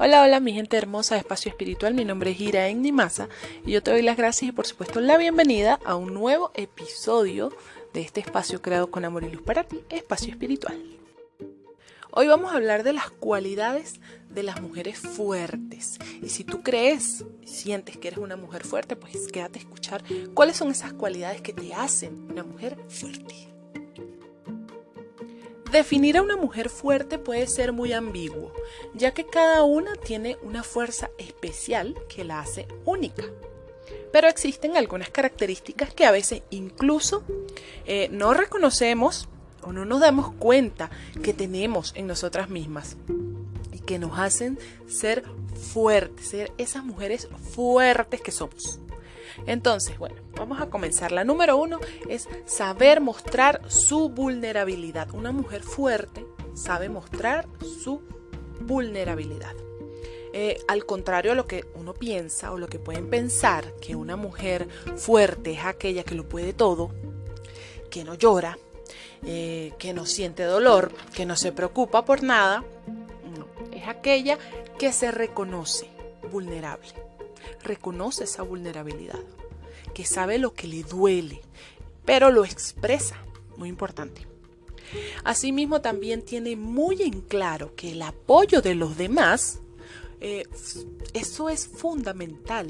Hola, hola mi gente hermosa de Espacio Espiritual, mi nombre es Ira Maza y yo te doy las gracias y por supuesto la bienvenida a un nuevo episodio de este espacio creado con amor y luz para ti, Espacio Espiritual. Hoy vamos a hablar de las cualidades de las mujeres fuertes. Y si tú crees, sientes que eres una mujer fuerte, pues quédate a escuchar cuáles son esas cualidades que te hacen una mujer fuerte. Definir a una mujer fuerte puede ser muy ambiguo, ya que cada una tiene una fuerza especial que la hace única. Pero existen algunas características que a veces incluso eh, no reconocemos o no nos damos cuenta que tenemos en nosotras mismas y que nos hacen ser fuertes, ser esas mujeres fuertes que somos. Entonces, bueno, vamos a comenzar. La número uno es saber mostrar su vulnerabilidad. Una mujer fuerte sabe mostrar su vulnerabilidad. Eh, al contrario a lo que uno piensa o lo que pueden pensar, que una mujer fuerte es aquella que lo puede todo, que no llora, eh, que no siente dolor, que no se preocupa por nada, no, es aquella que se reconoce vulnerable reconoce esa vulnerabilidad, que sabe lo que le duele, pero lo expresa, muy importante. Asimismo, también tiene muy en claro que el apoyo de los demás, eh, eso es fundamental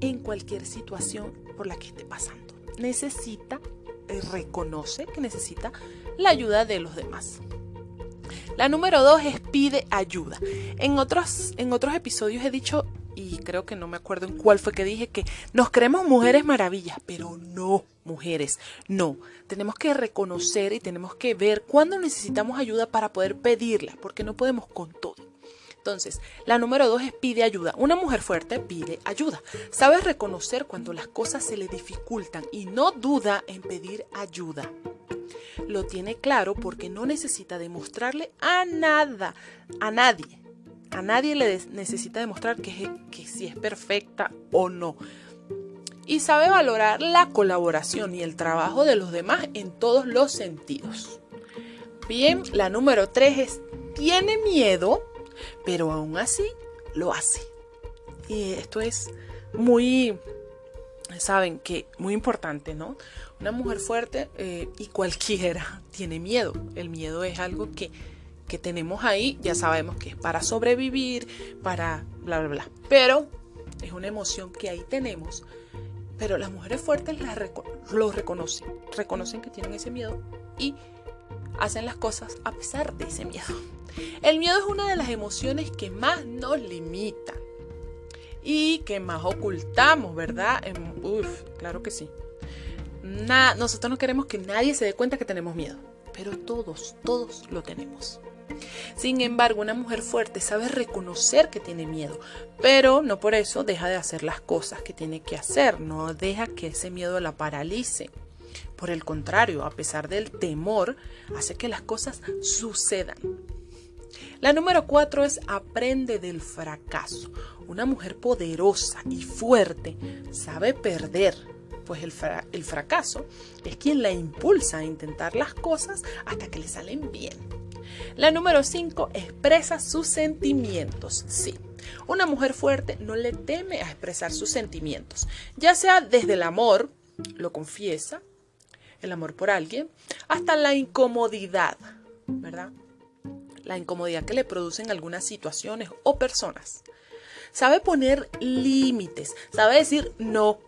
en cualquier situación por la que esté pasando. Necesita, eh, reconoce que necesita la ayuda de los demás. La número dos es pide ayuda. En otros, en otros episodios he dicho creo que no me acuerdo en cuál fue que dije que nos creemos mujeres maravillas, pero no, mujeres, no. Tenemos que reconocer y tenemos que ver cuándo necesitamos ayuda para poder pedirla, porque no podemos con todo. Entonces, la número dos es pide ayuda. Una mujer fuerte pide ayuda. Sabe reconocer cuando las cosas se le dificultan y no duda en pedir ayuda. Lo tiene claro porque no necesita demostrarle a nada, a nadie, a nadie le necesita demostrar que, que si es perfecta o no. Y sabe valorar la colaboración y el trabajo de los demás en todos los sentidos. Bien, la número tres es, tiene miedo, pero aún así lo hace. Y esto es muy, saben que muy importante, ¿no? Una mujer fuerte eh, y cualquiera tiene miedo. El miedo es algo que que tenemos ahí, ya sabemos que es para sobrevivir, para bla, bla, bla. Pero es una emoción que ahí tenemos. Pero las mujeres fuertes lo reconocen, reconocen que tienen ese miedo y hacen las cosas a pesar de ese miedo. El miedo es una de las emociones que más nos limitan y que más ocultamos, ¿verdad? Uf, claro que sí. nosotros no queremos que nadie se dé cuenta que tenemos miedo, pero todos, todos lo tenemos. Sin embargo, una mujer fuerte sabe reconocer que tiene miedo, pero no por eso deja de hacer las cosas que tiene que hacer, no deja que ese miedo la paralice. Por el contrario, a pesar del temor, hace que las cosas sucedan. La número cuatro es aprende del fracaso. Una mujer poderosa y fuerte sabe perder, pues el, el, fracaso es quien la impulsa a intentar las cosas hasta que le salen bien. La número 5 expresa sus sentimientos. Sí, una mujer fuerte no le teme a expresar sus sentimientos, ya sea desde el amor, lo confiesa, el amor por alguien, hasta la incomodidad, ¿verdad? La incomodidad que le producen algunas situaciones o personas. Sabe poner límites, sabe decir no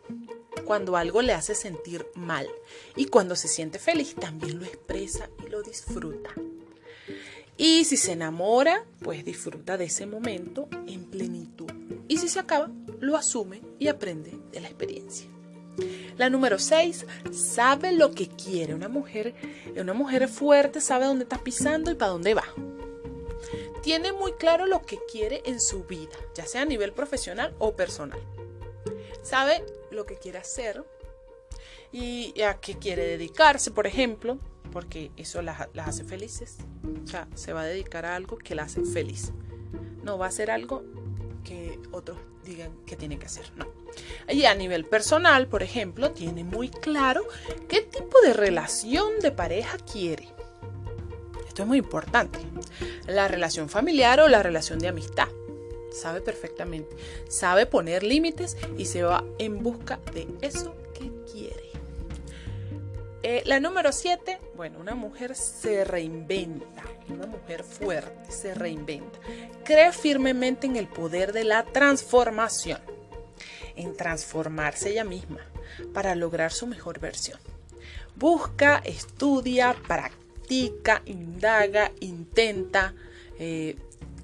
cuando algo le hace sentir mal y cuando se siente feliz también lo expresa y lo disfruta. Y si se enamora, pues disfruta de ese momento en plenitud. Y si se acaba, lo asume y aprende de la experiencia. La número 6, sabe lo que quiere. Una mujer, una mujer fuerte sabe dónde está pisando y para dónde va. Tiene muy claro lo que quiere en su vida, ya sea a nivel profesional o personal. Sabe lo que quiere hacer y a qué quiere dedicarse, por ejemplo porque eso las, hace felices. O sea, se va a dedicar a algo que la hace feliz. No va a hacer algo que otros digan que tiene que hacer. No. Y a nivel personal, por ejemplo, tiene muy claro qué tipo de relación de pareja quiere. Esto es muy importante. La relación familiar o la relación de amistad. sabe perfectamente. Sabe poner límites y se va en busca de eso que quiere. Eh, la número 7, bueno, una mujer se reinventa, una mujer fuerte se reinventa. Cree firmemente en el poder de la transformación, en transformarse ella misma para lograr su mejor versión. Busca, estudia, practica, indaga, intenta, eh,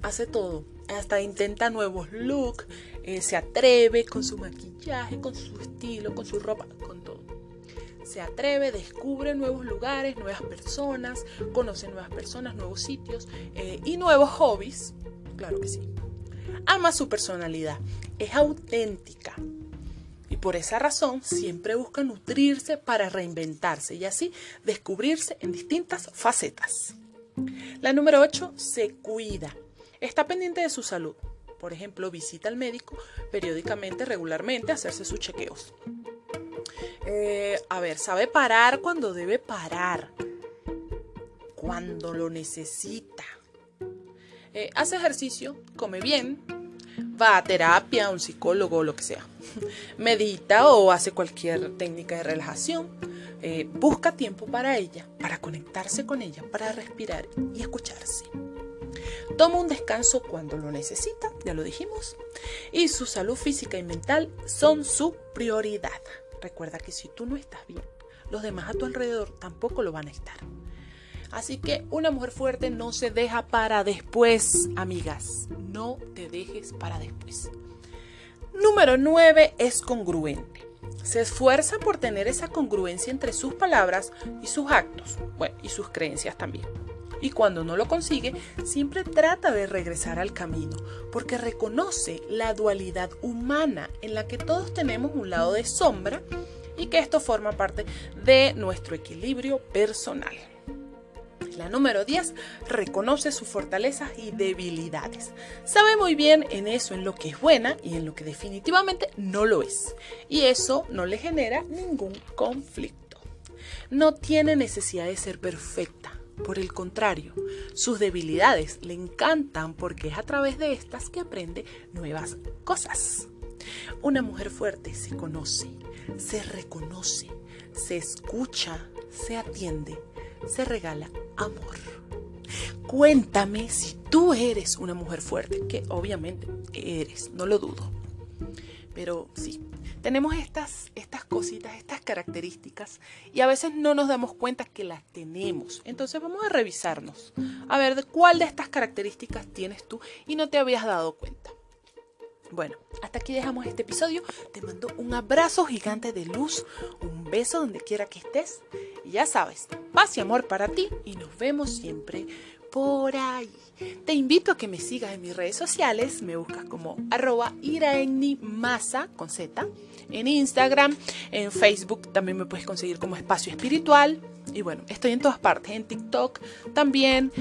hace todo. Hasta intenta nuevos looks, eh, se atreve con su maquillaje, con su estilo, con su ropa. Se atreve, descubre nuevos lugares, nuevas personas, conoce nuevas personas, nuevos sitios eh, y nuevos hobbies. Claro que sí. Ama su personalidad, es auténtica, y por esa razón siempre busca nutrirse para reinventarse y así descubrirse en distintas facetas. La número 8 se cuida. Está pendiente de su salud. Por ejemplo, visita al médico periódicamente, regularmente, hacerse sus chequeos. Eh, a ver, sabe parar cuando debe parar. Cuando lo necesita. Eh, hace ejercicio, come bien, va a terapia, a un psicólogo o lo que sea. Medita o hace cualquier técnica de relajación. Eh, busca tiempo para ella, para conectarse con ella, para respirar y escucharse. Toma un descanso cuando lo necesita, ya lo dijimos, y su salud física y mental son su prioridad. Recuerda que si tú no estás bien, los demás a tu alrededor tampoco lo van a estar. Así que una mujer fuerte no se deja para después, amigas. No te dejes para después. Número 9 es congruente. Se esfuerza por tener esa congruencia entre sus palabras y sus actos, bueno, y sus creencias también. Y cuando no lo consigue, siempre trata de regresar al camino, porque reconoce la dualidad humana en la que todos tenemos un lado de sombra y que esto forma parte de nuestro equilibrio personal. La número 10 reconoce sus fortalezas y debilidades. Sabe muy bien en eso, en lo que es buena y en lo que definitivamente no lo es. Y eso no le genera ningún conflicto. No tiene necesidad de ser perfecta. Por el contrario, sus debilidades le encantan porque es a través de estas que aprende nuevas cosas. Una mujer fuerte se conoce, se reconoce, se escucha, se atiende se regala amor. Cuéntame si tú eres una mujer fuerte, que obviamente eres, no lo dudo. Pero sí, tenemos estas, estas cositas, estas características y a veces no nos damos cuenta que las tenemos. Entonces vamos a revisarnos, a ver cuál de estas características tienes tú y no te habías dado cuenta. Bueno, hasta aquí dejamos este episodio. Te mando un abrazo gigante de luz, un beso donde quiera que estés. Y ya sabes, paz y amor para ti y nos vemos siempre por ahí. Te invito a que me sigas en mis redes sociales. Me buscas como arroba con Z. En Instagram, en Facebook también me puedes conseguir como espacio espiritual. Y bueno, estoy en todas partes. En TikTok también,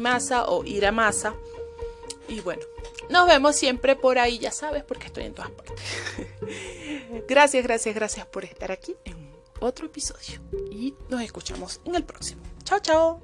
masa o Iramasa. Y bueno, nos vemos siempre por ahí, ya sabes, porque estoy en todas partes. gracias, gracias, gracias por estar aquí en otro episodio. Y nos escuchamos en el próximo. Chao, chao.